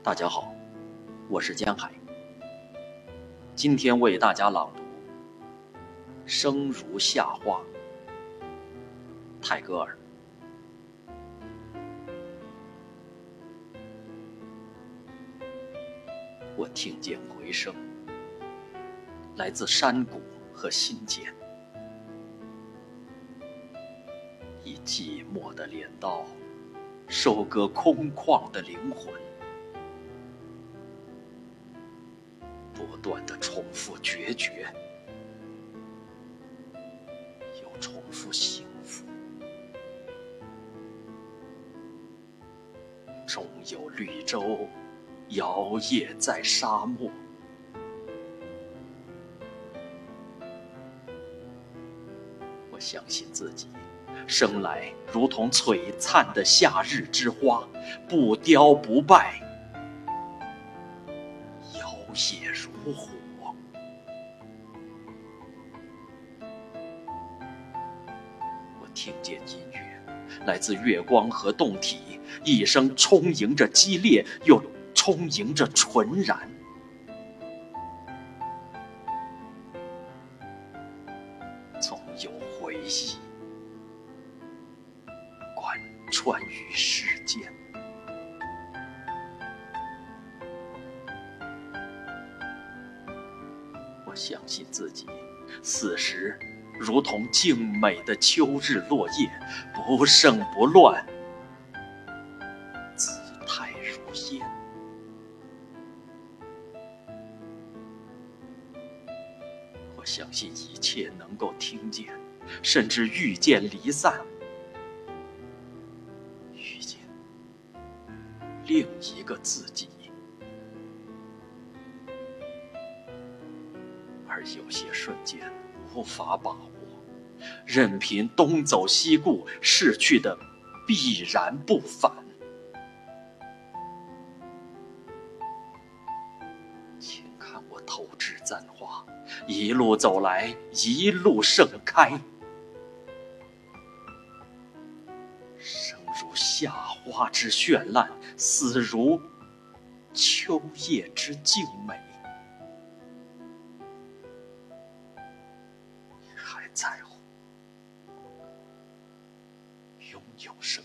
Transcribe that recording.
大家好，我是江海。今天为大家朗读《生如夏花》，泰戈尔。我听见回声，来自山谷和心间，以寂寞的镰刀收割空旷的灵魂，重复决绝，又重复幸福，终有绿洲。摇曳在沙漠，我相信自己生来如同璀璨的夏日之花，不凋不败，摇曳如火。听见音乐，来自月光和洞体，一生充盈着激烈又。充盈着纯然，总有回忆贯穿于世间。我相信自己死时，如同静美的秋日落叶，不盛不乱，姿态如烟。我相信一切能够听见，甚至遇见离散，遇见另一个自己。而有些瞬间无法把握，任凭东走西顾，逝去的必然不返。请看我投掷簪花。一路走来，一路盛开，生如夏花之绚烂，死如秋叶之静美。在乎拥有生？